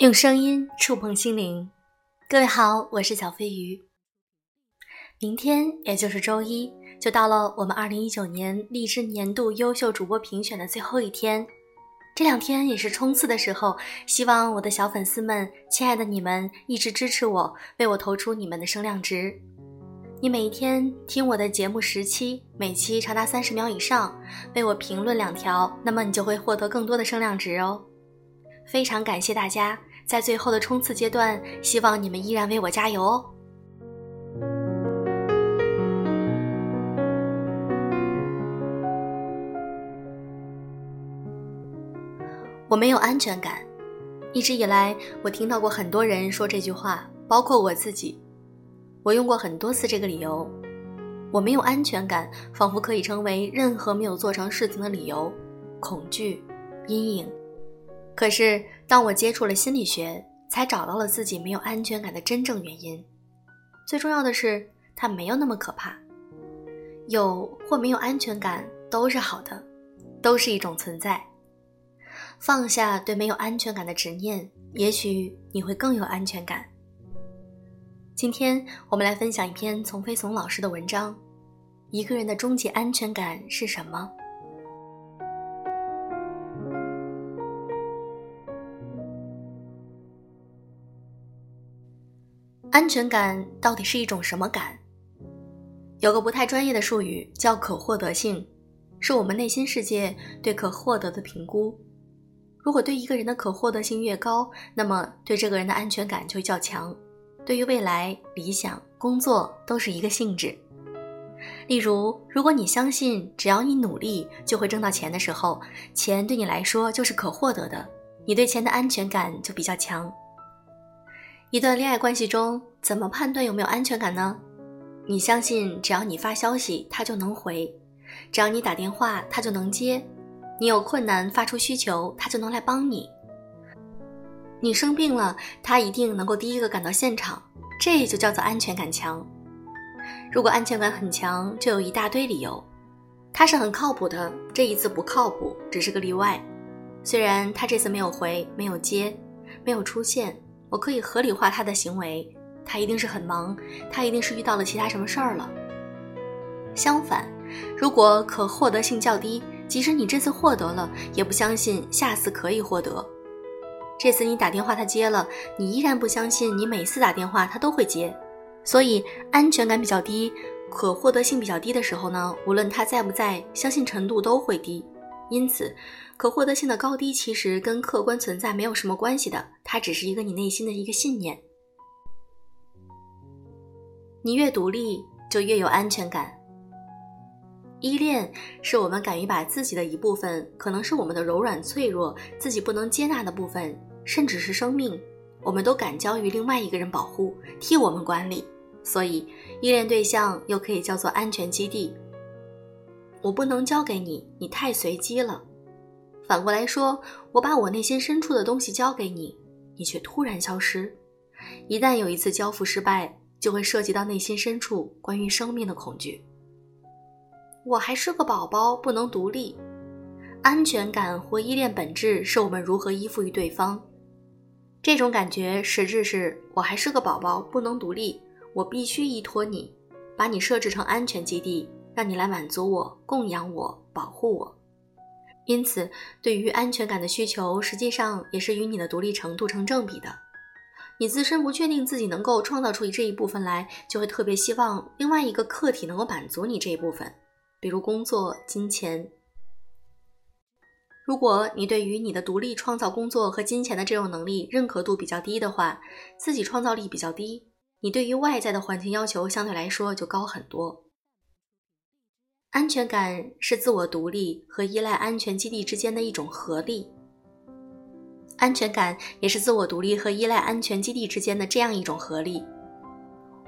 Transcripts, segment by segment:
用声音触碰心灵，各位好，我是小飞鱼。明天也就是周一，就到了我们二零一九年荔枝年度优秀主播评选的最后一天。这两天也是冲刺的时候，希望我的小粉丝们、亲爱的你们一直支持我，为我投出你们的声量值。你每一天听我的节目十期，每期长达三十秒以上，为我评论两条，那么你就会获得更多的声量值哦。非常感谢大家。在最后的冲刺阶段，希望你们依然为我加油哦。我没有安全感，一直以来我听到过很多人说这句话，包括我自己。我用过很多次这个理由，我没有安全感，仿佛可以成为任何没有做成事情的理由，恐惧，阴影。可是，当我接触了心理学，才找到了自己没有安全感的真正原因。最重要的是，它没有那么可怕。有或没有安全感都是好的，都是一种存在。放下对没有安全感的执念，也许你会更有安全感。今天我们来分享一篇丛飞从老师的文章：一个人的终极安全感是什么？安全感到底是一种什么感？有个不太专业的术语叫可获得性，是我们内心世界对可获得的评估。如果对一个人的可获得性越高，那么对这个人的安全感就较强。对于未来、理想、工作都是一个性质。例如，如果你相信只要你努力就会挣到钱的时候，钱对你来说就是可获得的，你对钱的安全感就比较强。一段恋爱关系中，怎么判断有没有安全感呢？你相信只要你发消息，他就能回；只要你打电话，他就能接；你有困难发出需求，他就能来帮你；你生病了，他一定能够第一个赶到现场。这就叫做安全感强。如果安全感很强，就有一大堆理由。他是很靠谱的，这一次不靠谱，只是个例外。虽然他这次没有回，没有接，没有出现。我可以合理化他的行为，他一定是很忙，他一定是遇到了其他什么事儿了。相反，如果可获得性较低，即使你这次获得了，也不相信下次可以获得。这次你打电话他接了，你依然不相信你每次打电话他都会接。所以安全感比较低，可获得性比较低的时候呢，无论他在不在，相信程度都会低。因此。可获得性的高低其实跟客观存在没有什么关系的，它只是一个你内心的一个信念。你越独立，就越有安全感。依恋是我们敢于把自己的一部分，可能是我们的柔软脆弱、自己不能接纳的部分，甚至是生命，我们都敢交于另外一个人保护，替我们管理。所以，依恋对象又可以叫做安全基地。我不能交给你，你太随机了。反过来说，我把我内心深处的东西交给你，你却突然消失。一旦有一次交付失败，就会涉及到内心深处关于生命的恐惧。我还是个宝宝，不能独立。安全感或依恋本质是我们如何依附于对方。这种感觉实质是我还是个宝宝，不能独立，我必须依托你，把你设置成安全基地，让你来满足我、供养我、保护我。因此，对于安全感的需求，实际上也是与你的独立程度成正比的。你自身不确定自己能够创造出这一部分来，就会特别希望另外一个客体能够满足你这一部分，比如工作、金钱。如果你对于你的独立创造工作和金钱的这种能力认可度比较低的话，自己创造力比较低，你对于外在的环境要求相对来说就高很多。安全感是自我独立和依赖安全基地之间的一种合力。安全感也是自我独立和依赖安全基地之间的这样一种合力。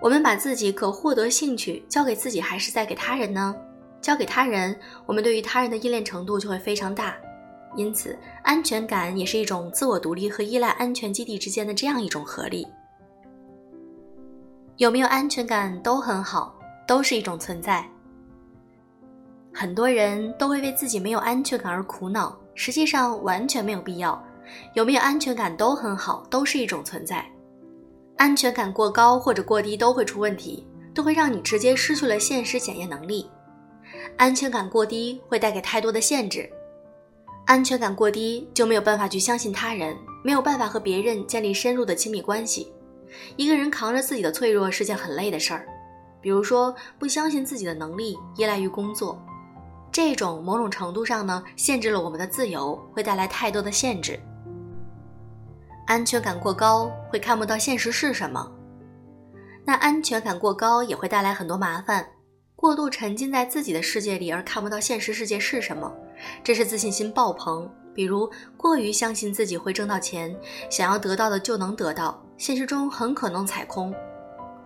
我们把自己可获得兴趣交给自己，还是在给他人呢？交给他人，我们对于他人的依恋程度就会非常大。因此，安全感也是一种自我独立和依赖安全基地之间的这样一种合力。有没有安全感都很好，都是一种存在。很多人都会为自己没有安全感而苦恼，实际上完全没有必要。有没有安全感都很好，都是一种存在。安全感过高或者过低都会出问题，都会让你直接失去了现实检验能力。安全感过低会带给太多的限制，安全感过低就没有办法去相信他人，没有办法和别人建立深入的亲密关系。一个人扛着自己的脆弱是件很累的事儿，比如说不相信自己的能力，依赖于工作，这种某种程度上呢，限制了我们的自由，会带来太多的限制。安全感过高会看不到现实是什么，那安全感过高也会带来很多麻烦。过度沉浸在自己的世界里而看不到现实世界是什么，这是自信心爆棚。比如过于相信自己会挣到钱，想要得到的就能得到，现实中很可能踩空。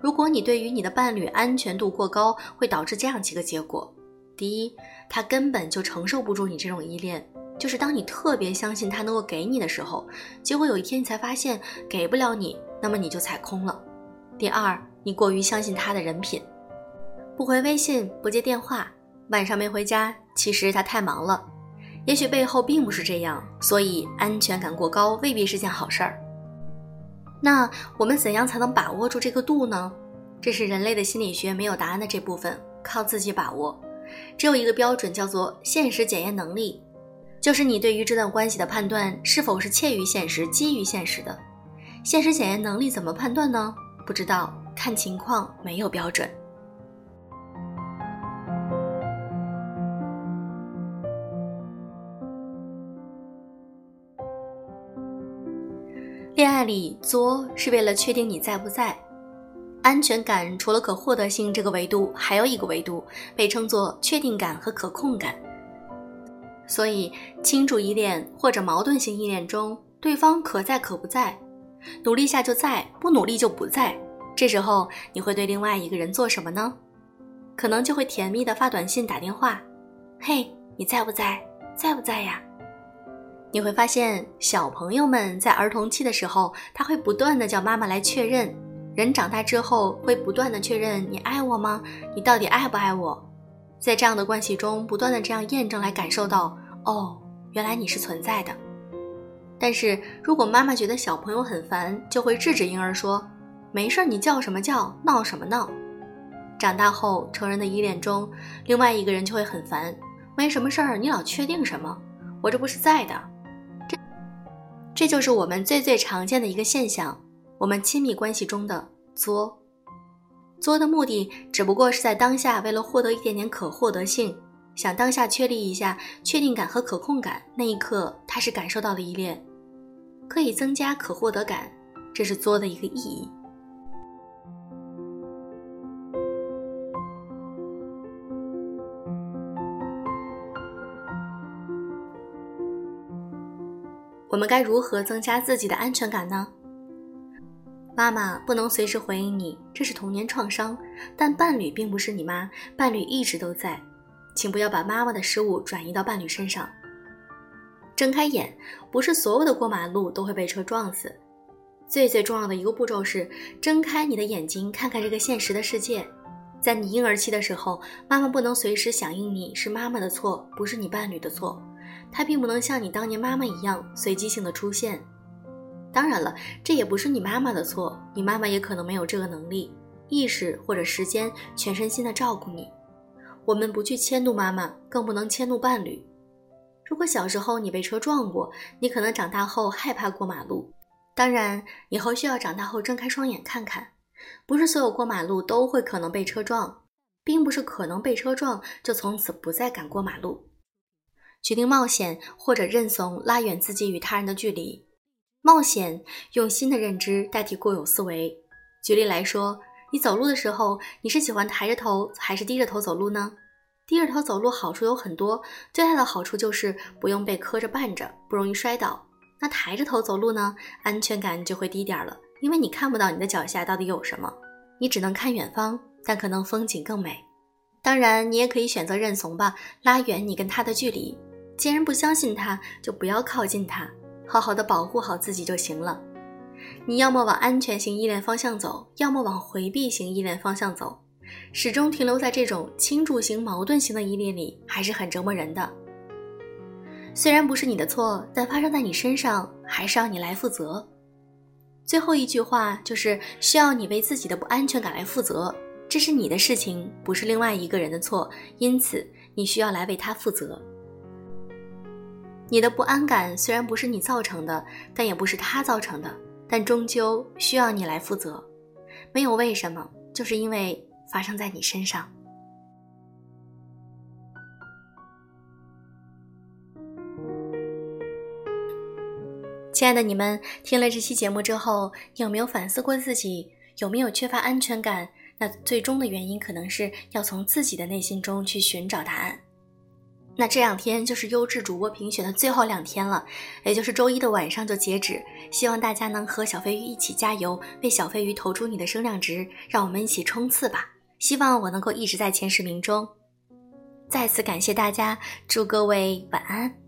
如果你对于你的伴侣安全度过高，会导致这样几个结果：第一，他根本就承受不住你这种依恋。就是当你特别相信他能够给你的时候，结果有一天你才发现给不了你，那么你就踩空了。第二，你过于相信他的人品，不回微信，不接电话，晚上没回家，其实他太忙了，也许背后并不是这样，所以安全感过高未必是件好事儿。那我们怎样才能把握住这个度呢？这是人类的心理学没有答案的这部分，靠自己把握。只有一个标准，叫做现实检验能力。就是你对于这段关系的判断是否是切于现实、基于现实的，现实检验能力怎么判断呢？不知道，看情况，没有标准。恋爱里作是为了确定你在不在，安全感除了可获得性这个维度，还有一个维度被称作确定感和可控感。所以，清楚依恋或者矛盾性依恋中，对方可在可不在，努力下就在，不努力就不在。这时候，你会对另外一个人做什么呢？可能就会甜蜜的发短信、打电话：“嘿，你在不在？在不在呀？”你会发现，小朋友们在儿童期的时候，他会不断的叫妈妈来确认；人长大之后，会不断的确认：“你爱我吗？你到底爱不爱我？”在这样的关系中，不断的这样验证来感受到，哦，原来你是存在的。但是如果妈妈觉得小朋友很烦，就会制止婴儿说：“没事，你叫什么叫，闹什么闹。”长大后，成人的依恋中，另外一个人就会很烦：“没什么事儿，你老确定什么？我这不是在的。”这，这就是我们最最常见的一个现象，我们亲密关系中的作。作的目的只不过是在当下，为了获得一点点可获得性，想当下确立一下确定感和可控感。那一刻，他是感受到了依恋，可以增加可获得感，这是作的一个意义。我们该如何增加自己的安全感呢？妈妈不能随时回应你，这是童年创伤。但伴侣并不是你妈，伴侣一直都在，请不要把妈妈的失误转移到伴侣身上。睁开眼，不是所有的过马路都会被车撞死。最最重要的一个步骤是睁开你的眼睛，看看这个现实的世界。在你婴儿期的时候，妈妈不能随时响应你，是妈妈的错，不是你伴侣的错。她并不能像你当年妈妈一样随机性的出现。当然了，这也不是你妈妈的错，你妈妈也可能没有这个能力、意识或者时间全身心的照顾你。我们不去迁怒妈妈，更不能迁怒伴侣。如果小时候你被车撞过，你可能长大后害怕过马路。当然，以后需要长大后睁开双眼看看，不是所有过马路都会可能被车撞，并不是可能被车撞就从此不再敢过马路。决定冒险或者认怂，拉远自己与他人的距离。冒险，用新的认知代替固有思维。举例来说，你走路的时候，你是喜欢抬着头还是低着头走路呢？低着头走路好处有很多，最大的好处就是不用被磕着绊着，不容易摔倒。那抬着头走路呢，安全感就会低点了，因为你看不到你的脚下到底有什么，你只能看远方，但可能风景更美。当然，你也可以选择认怂吧，拉远你跟他的距离。既然不相信他，就不要靠近他。好好的保护好自己就行了。你要么往安全型依恋方向走，要么往回避型依恋方向走。始终停留在这种倾注型、矛盾型的依恋里，还是很折磨人的。虽然不是你的错，但发生在你身上还是要你来负责。最后一句话就是需要你为自己的不安全感来负责，这是你的事情，不是另外一个人的错，因此你需要来为他负责。你的不安感虽然不是你造成的，但也不是他造成的，但终究需要你来负责。没有为什么，就是因为发生在你身上。亲爱的你们，听了这期节目之后，有没有反思过自己有没有缺乏安全感？那最终的原因可能是要从自己的内心中去寻找答案。那这两天就是优质主播评选的最后两天了，也就是周一的晚上就截止。希望大家能和小飞鱼一起加油，为小飞鱼投出你的声量值，让我们一起冲刺吧！希望我能够一直在前十名中。再次感谢大家，祝各位晚安。